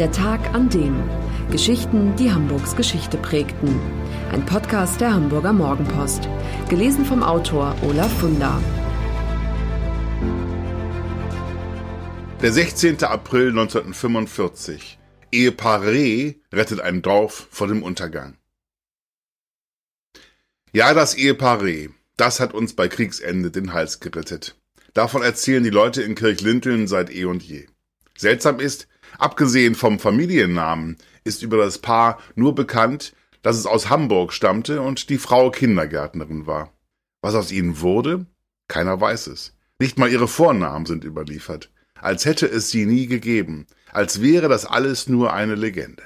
Der Tag an dem. Geschichten, die Hamburgs Geschichte prägten. Ein Podcast der Hamburger Morgenpost. Gelesen vom Autor Olaf Funder. Der 16. April 1945. Ehepaar Reh rettet ein Dorf vor dem Untergang. Ja, das Ehepaar Reh, das hat uns bei Kriegsende den Hals gerettet. Davon erzählen die Leute in Kirchlinteln seit eh und je. Seltsam ist, abgesehen vom Familiennamen, ist über das Paar nur bekannt, dass es aus Hamburg stammte und die Frau Kindergärtnerin war. Was aus ihnen wurde? Keiner weiß es. Nicht mal ihre Vornamen sind überliefert. Als hätte es sie nie gegeben. Als wäre das alles nur eine Legende.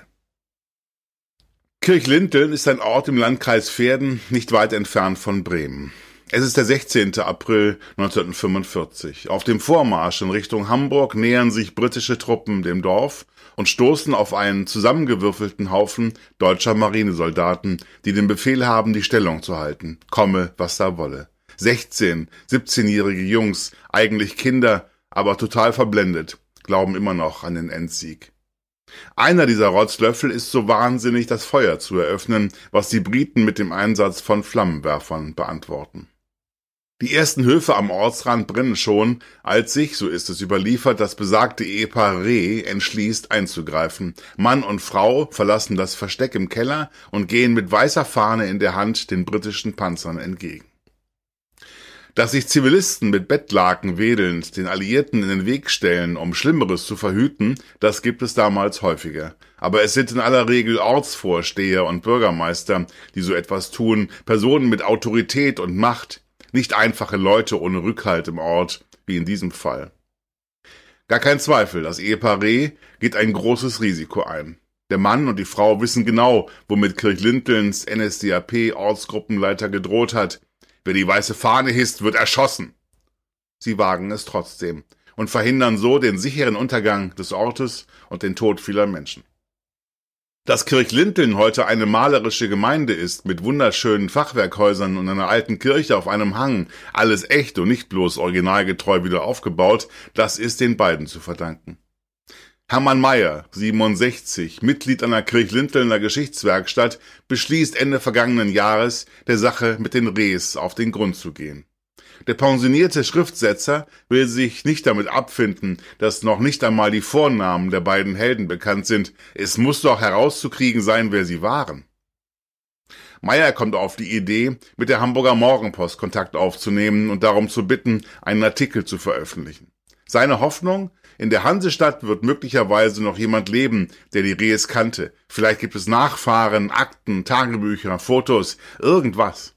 Kirchlinteln ist ein Ort im Landkreis Verden, nicht weit entfernt von Bremen. Es ist der 16. April 1945. Auf dem Vormarsch in Richtung Hamburg nähern sich britische Truppen dem Dorf und stoßen auf einen zusammengewürfelten Haufen deutscher Marinesoldaten, die den Befehl haben, die Stellung zu halten, komme, was da wolle. 16, 17-jährige Jungs, eigentlich Kinder, aber total verblendet, glauben immer noch an den Endsieg. Einer dieser Rotzlöffel ist so wahnsinnig, das Feuer zu eröffnen, was die Briten mit dem Einsatz von Flammenwerfern beantworten. Die ersten Höfe am Ortsrand brennen schon, als sich, so ist es überliefert, das besagte Ehepaar Reh entschließt einzugreifen. Mann und Frau verlassen das Versteck im Keller und gehen mit weißer Fahne in der Hand den britischen Panzern entgegen. Dass sich Zivilisten mit Bettlaken wedelnd den Alliierten in den Weg stellen, um Schlimmeres zu verhüten, das gibt es damals häufiger. Aber es sind in aller Regel Ortsvorsteher und Bürgermeister, die so etwas tun, Personen mit Autorität und Macht, nicht einfache Leute ohne Rückhalt im Ort, wie in diesem Fall. Gar kein Zweifel, das Ehepaar Reh geht ein großes Risiko ein. Der Mann und die Frau wissen genau, womit Kirchlintelns NSDAP-Ortsgruppenleiter gedroht hat, Wer die weiße Fahne hisst, wird erschossen. Sie wagen es trotzdem und verhindern so den sicheren Untergang des Ortes und den Tod vieler Menschen. Dass Kirchlinteln heute eine malerische Gemeinde ist, mit wunderschönen Fachwerkhäusern und einer alten Kirche auf einem Hang, alles echt und nicht bloß originalgetreu wieder aufgebaut, das ist den beiden zu verdanken. Hermann Mayer, 67, Mitglied einer Kirchlintelner Geschichtswerkstatt, beschließt Ende vergangenen Jahres, der Sache mit den Rehs auf den Grund zu gehen. Der pensionierte Schriftsetzer will sich nicht damit abfinden, dass noch nicht einmal die Vornamen der beiden Helden bekannt sind. Es muss doch herauszukriegen sein, wer sie waren. Meyer kommt auf die Idee, mit der Hamburger Morgenpost Kontakt aufzunehmen und darum zu bitten, einen Artikel zu veröffentlichen. Seine Hoffnung, in der Hansestadt wird möglicherweise noch jemand leben, der die Rehes kannte. Vielleicht gibt es Nachfahren, Akten, Tagebücher, Fotos, irgendwas.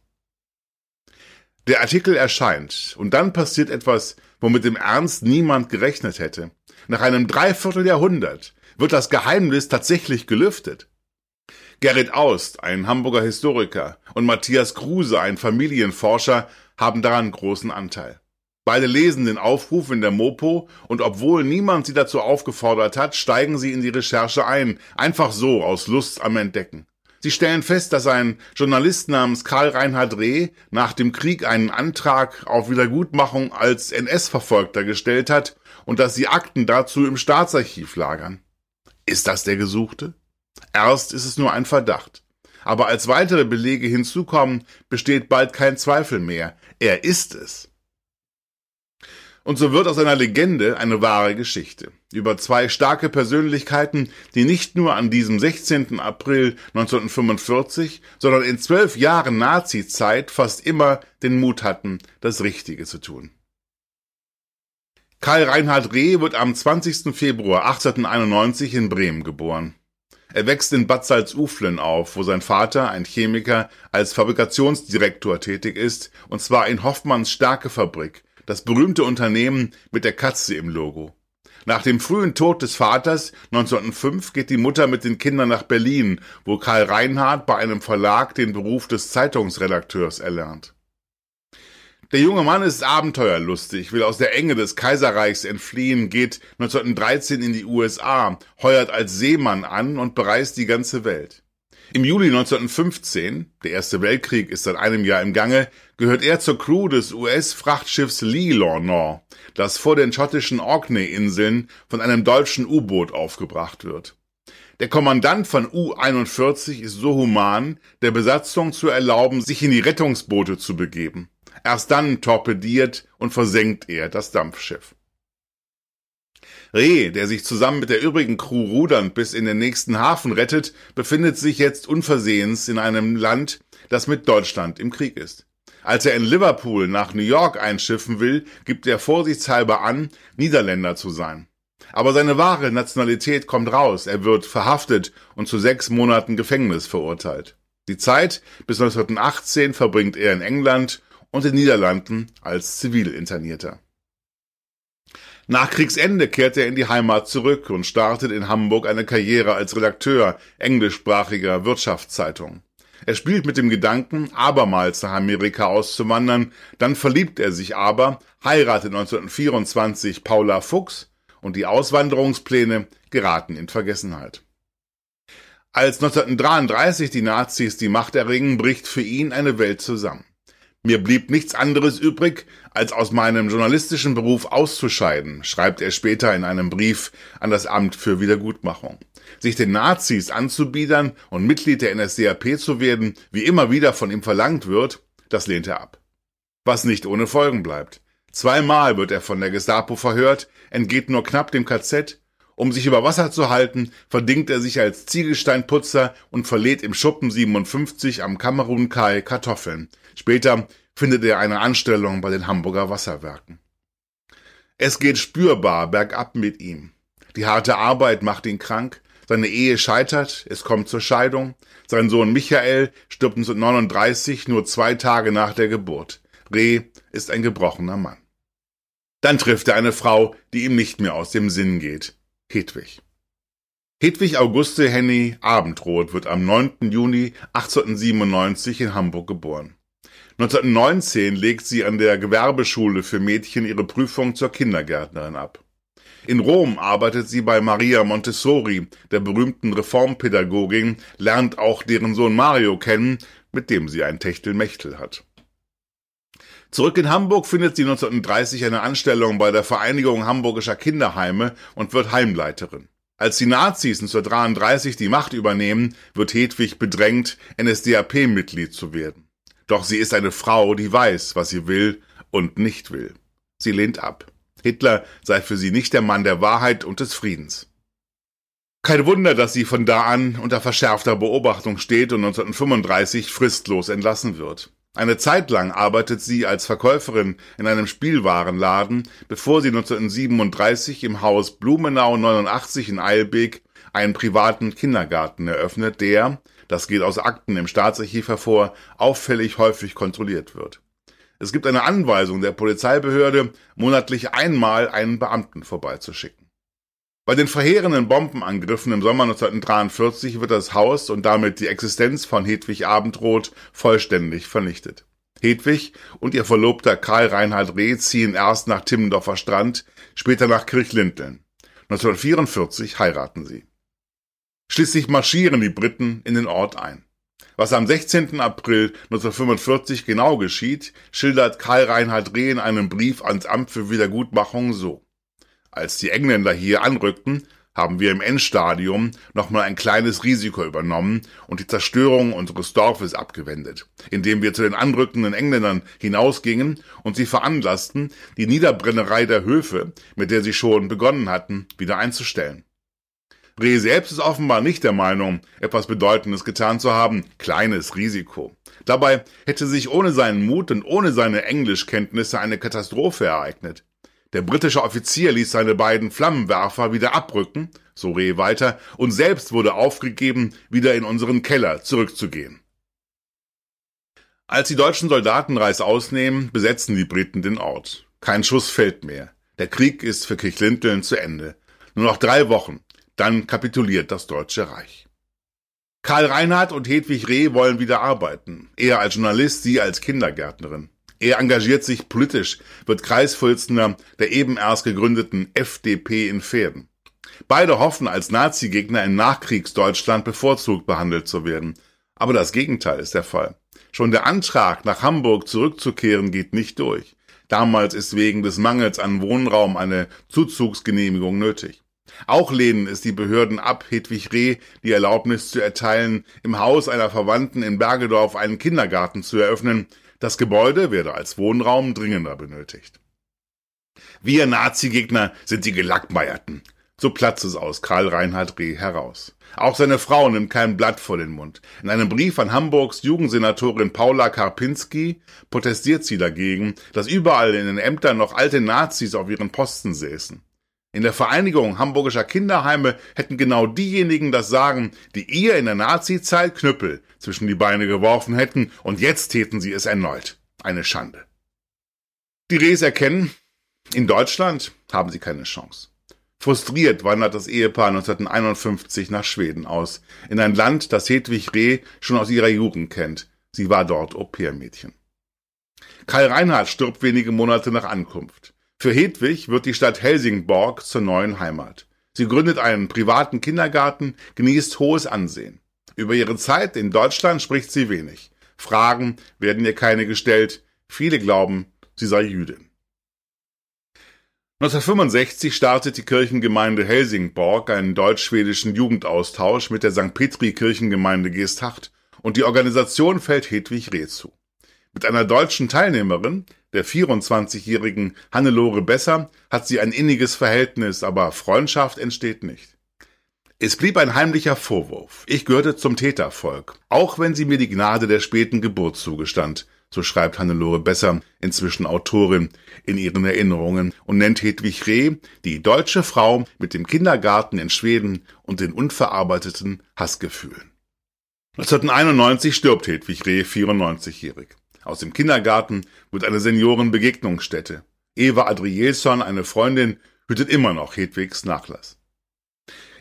Der Artikel erscheint und dann passiert etwas, womit im Ernst niemand gerechnet hätte. Nach einem Dreivierteljahrhundert wird das Geheimnis tatsächlich gelüftet. Gerrit Aust, ein Hamburger Historiker, und Matthias Kruse, ein Familienforscher, haben daran großen Anteil. Beide lesen den Aufruf in der Mopo und obwohl niemand sie dazu aufgefordert hat, steigen sie in die Recherche ein, einfach so aus Lust am Entdecken. Sie stellen fest, dass ein Journalist namens Karl Reinhard Reh nach dem Krieg einen Antrag auf Wiedergutmachung als NS-Verfolgter gestellt hat und dass sie Akten dazu im Staatsarchiv lagern. Ist das der Gesuchte? Erst ist es nur ein Verdacht. Aber als weitere Belege hinzukommen, besteht bald kein Zweifel mehr. Er ist es. Und so wird aus einer Legende eine wahre Geschichte über zwei starke Persönlichkeiten, die nicht nur an diesem 16. April 1945, sondern in zwölf Jahren Nazi-Zeit fast immer den Mut hatten, das Richtige zu tun. Karl Reinhard Reh wird am 20. Februar 1891 in Bremen geboren. Er wächst in Bad Salzuflen auf, wo sein Vater, ein Chemiker, als Fabrikationsdirektor tätig ist, und zwar in Hoffmanns Stärkefabrik, das berühmte Unternehmen mit der Katze im Logo. Nach dem frühen Tod des Vaters 1905 geht die Mutter mit den Kindern nach Berlin, wo Karl Reinhardt bei einem Verlag den Beruf des Zeitungsredakteurs erlernt. Der junge Mann ist abenteuerlustig, will aus der Enge des Kaiserreichs entfliehen, geht 1913 in die USA, heuert als Seemann an und bereist die ganze Welt. Im Juli 1915, der Erste Weltkrieg ist seit einem Jahr im Gange, gehört er zur Crew des US-Frachtschiffs Lee das vor den schottischen Orkney-Inseln von einem deutschen U-Boot aufgebracht wird. Der Kommandant von U-41 ist so human, der Besatzung zu erlauben, sich in die Rettungsboote zu begeben. Erst dann torpediert und versenkt er das Dampfschiff. Reh, der sich zusammen mit der übrigen Crew rudernd bis in den nächsten Hafen rettet, befindet sich jetzt unversehens in einem Land, das mit Deutschland im Krieg ist. Als er in Liverpool nach New York einschiffen will, gibt er vorsichtshalber an, Niederländer zu sein. Aber seine wahre Nationalität kommt raus. Er wird verhaftet und zu sechs Monaten Gefängnis verurteilt. Die Zeit bis 1918 verbringt er in England und den Niederlanden als Zivilinternierter. Nach Kriegsende kehrt er in die Heimat zurück und startet in Hamburg eine Karriere als Redakteur englischsprachiger Wirtschaftszeitung. Er spielt mit dem Gedanken, abermals nach Amerika auszuwandern, dann verliebt er sich aber, heiratet 1924 Paula Fuchs und die Auswanderungspläne geraten in Vergessenheit. Als 1933 die Nazis die Macht erringen, bricht für ihn eine Welt zusammen. Mir blieb nichts anderes übrig, als aus meinem journalistischen Beruf auszuscheiden, schreibt er später in einem Brief an das Amt für Wiedergutmachung. Sich den Nazis anzubiedern und Mitglied der NSDAP zu werden, wie immer wieder von ihm verlangt wird, das lehnt er ab. Was nicht ohne Folgen bleibt. Zweimal wird er von der Gestapo verhört, entgeht nur knapp dem KZ. Um sich über Wasser zu halten, verdingt er sich als Ziegelsteinputzer und verlädt im Schuppen 57 am Kamerun-Kai Kartoffeln. Später findet er eine Anstellung bei den Hamburger Wasserwerken. Es geht spürbar bergab mit ihm. Die harte Arbeit macht ihn krank, seine Ehe scheitert, es kommt zur Scheidung, sein Sohn Michael stirbt 1939 nur zwei Tage nach der Geburt. Reh ist ein gebrochener Mann. Dann trifft er eine Frau, die ihm nicht mehr aus dem Sinn geht. Hedwig. Hedwig Auguste Henny Abendroth wird am 9. Juni 1897 in Hamburg geboren. 1919 legt sie an der Gewerbeschule für Mädchen ihre Prüfung zur Kindergärtnerin ab. In Rom arbeitet sie bei Maria Montessori, der berühmten Reformpädagogin, lernt auch deren Sohn Mario kennen, mit dem sie ein Techtelmechtel hat. Zurück in Hamburg findet sie 1930 eine Anstellung bei der Vereinigung Hamburgischer Kinderheime und wird Heimleiterin. Als die Nazis 1933 die Macht übernehmen, wird Hedwig bedrängt, NSDAP-Mitglied zu werden. Doch sie ist eine Frau, die weiß, was sie will und nicht will. Sie lehnt ab. Hitler sei für sie nicht der Mann der Wahrheit und des Friedens. Kein Wunder, dass sie von da an unter verschärfter Beobachtung steht und 1935 fristlos entlassen wird. Eine Zeit lang arbeitet sie als Verkäuferin in einem Spielwarenladen, bevor sie 1937 im Haus Blumenau 89 in Eilbek einen privaten Kindergarten eröffnet, der, das geht aus Akten im Staatsarchiv hervor, auffällig häufig kontrolliert wird. Es gibt eine Anweisung der Polizeibehörde, monatlich einmal einen Beamten vorbeizuschicken. Bei den verheerenden Bombenangriffen im Sommer 1943 wird das Haus und damit die Existenz von Hedwig Abendroth vollständig vernichtet. Hedwig und ihr Verlobter Karl Reinhard Reh ziehen erst nach Timmendorfer Strand, später nach Kirchlinteln. 1944 heiraten sie. Schließlich marschieren die Briten in den Ort ein. Was am 16. April 1945 genau geschieht, schildert Karl Reinhard Reh in einem Brief ans Amt für Wiedergutmachung so. Als die Engländer hier anrückten, haben wir im Endstadium nochmal ein kleines Risiko übernommen und die Zerstörung unseres Dorfes abgewendet, indem wir zu den anrückenden Engländern hinausgingen und sie veranlassten, die Niederbrennerei der Höfe, mit der sie schon begonnen hatten, wieder einzustellen. Reh selbst ist offenbar nicht der Meinung, etwas Bedeutendes getan zu haben, kleines Risiko. Dabei hätte sich ohne seinen Mut und ohne seine Englischkenntnisse eine Katastrophe ereignet. Der britische Offizier ließ seine beiden Flammenwerfer wieder abrücken, so Reh weiter, und selbst wurde aufgegeben, wieder in unseren Keller zurückzugehen. Als die deutschen Soldaten Reis ausnehmen, besetzen die Briten den Ort. Kein Schuss fällt mehr. Der Krieg ist für Kirchlinteln zu Ende. Nur noch drei Wochen. Dann kapituliert das Deutsche Reich. Karl Reinhardt und Hedwig Reh wollen wieder arbeiten. Er als Journalist, sie als Kindergärtnerin. Er engagiert sich politisch, wird Kreisvorsitzender der eben erst gegründeten FDP in Pferden. Beide hoffen als Nazi-Gegner in Nachkriegsdeutschland bevorzugt behandelt zu werden. Aber das Gegenteil ist der Fall. Schon der Antrag, nach Hamburg zurückzukehren, geht nicht durch. Damals ist wegen des Mangels an Wohnraum eine Zuzugsgenehmigung nötig. Auch lehnen es die Behörden ab, Hedwig Reh die Erlaubnis zu erteilen, im Haus einer Verwandten in Bergedorf einen Kindergarten zu eröffnen. Das Gebäude werde als Wohnraum dringender benötigt. Wir Nazi-Gegner sind die Gelackmeierten. So platzt es aus Karl Reinhard Reh heraus. Auch seine Frau nimmt kein Blatt vor den Mund. In einem Brief an Hamburgs Jugendsenatorin Paula Karpinski protestiert sie dagegen, dass überall in den Ämtern noch alte Nazis auf ihren Posten säßen. In der Vereinigung hamburgischer Kinderheime hätten genau diejenigen das Sagen, die ihr in der Nazi-Zeit Knüppel zwischen die Beine geworfen hätten, und jetzt täten sie es erneut. Eine Schande. Die Rehs erkennen, in Deutschland haben sie keine Chance. Frustriert wandert das Ehepaar 1951 nach Schweden aus, in ein Land, das Hedwig Reh schon aus ihrer Jugend kennt. Sie war dort Au-pair-Mädchen. Karl Reinhardt stirbt wenige Monate nach Ankunft. Für Hedwig wird die Stadt Helsingborg zur neuen Heimat. Sie gründet einen privaten Kindergarten, genießt hohes Ansehen. Über ihre Zeit in Deutschland spricht sie wenig. Fragen werden ihr keine gestellt. Viele glauben, sie sei Jüdin. 1965 startet die Kirchengemeinde Helsingborg einen deutsch-schwedischen Jugendaustausch mit der St. Petri Kirchengemeinde Geesthacht und die Organisation fällt Hedwig Reh zu. Mit einer deutschen Teilnehmerin, der 24-jährigen Hannelore Besser, hat sie ein inniges Verhältnis, aber Freundschaft entsteht nicht. Es blieb ein heimlicher Vorwurf. Ich gehörte zum Tätervolk, auch wenn sie mir die Gnade der späten Geburt zugestand, so schreibt Hannelore Besser, inzwischen Autorin, in ihren Erinnerungen und nennt Hedwig Reh die deutsche Frau mit dem Kindergarten in Schweden und den unverarbeiteten Hassgefühlen. 1991 stirbt Hedwig Reh 94-jährig. Aus dem Kindergarten wird eine Seniorenbegegnungsstätte. Eva Adrielson, eine Freundin, hütet immer noch Hedwigs Nachlass.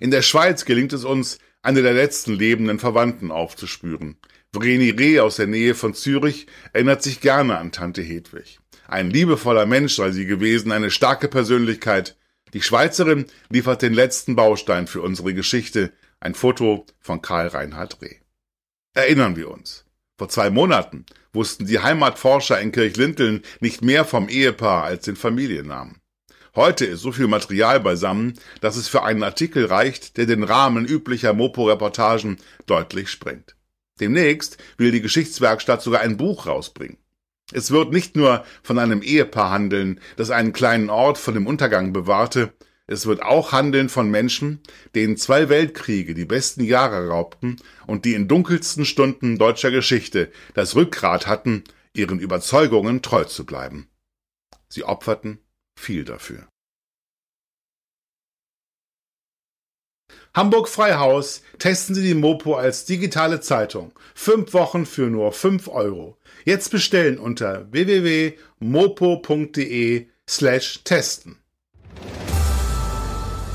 In der Schweiz gelingt es uns, eine der letzten lebenden Verwandten aufzuspüren. Vreni Reh aus der Nähe von Zürich erinnert sich gerne an Tante Hedwig. Ein liebevoller Mensch sei sie gewesen, eine starke Persönlichkeit. Die Schweizerin liefert den letzten Baustein für unsere Geschichte, ein Foto von Karl Reinhard Reh. Erinnern wir uns. Vor zwei Monaten wussten die Heimatforscher in Kirchlinteln nicht mehr vom Ehepaar als den Familiennamen. Heute ist so viel Material beisammen, dass es für einen Artikel reicht, der den Rahmen üblicher Mopo-Reportagen deutlich sprengt. Demnächst will die Geschichtswerkstatt sogar ein Buch rausbringen. Es wird nicht nur von einem Ehepaar handeln, das einen kleinen Ort von dem Untergang bewahrte, es wird auch handeln von Menschen, denen zwei Weltkriege die besten Jahre raubten und die in dunkelsten Stunden deutscher Geschichte das Rückgrat hatten, ihren Überzeugungen treu zu bleiben. Sie opferten viel dafür. Hamburg Freihaus testen Sie die Mopo als digitale Zeitung. Fünf Wochen für nur fünf Euro. Jetzt bestellen unter www.mopo.de slash testen.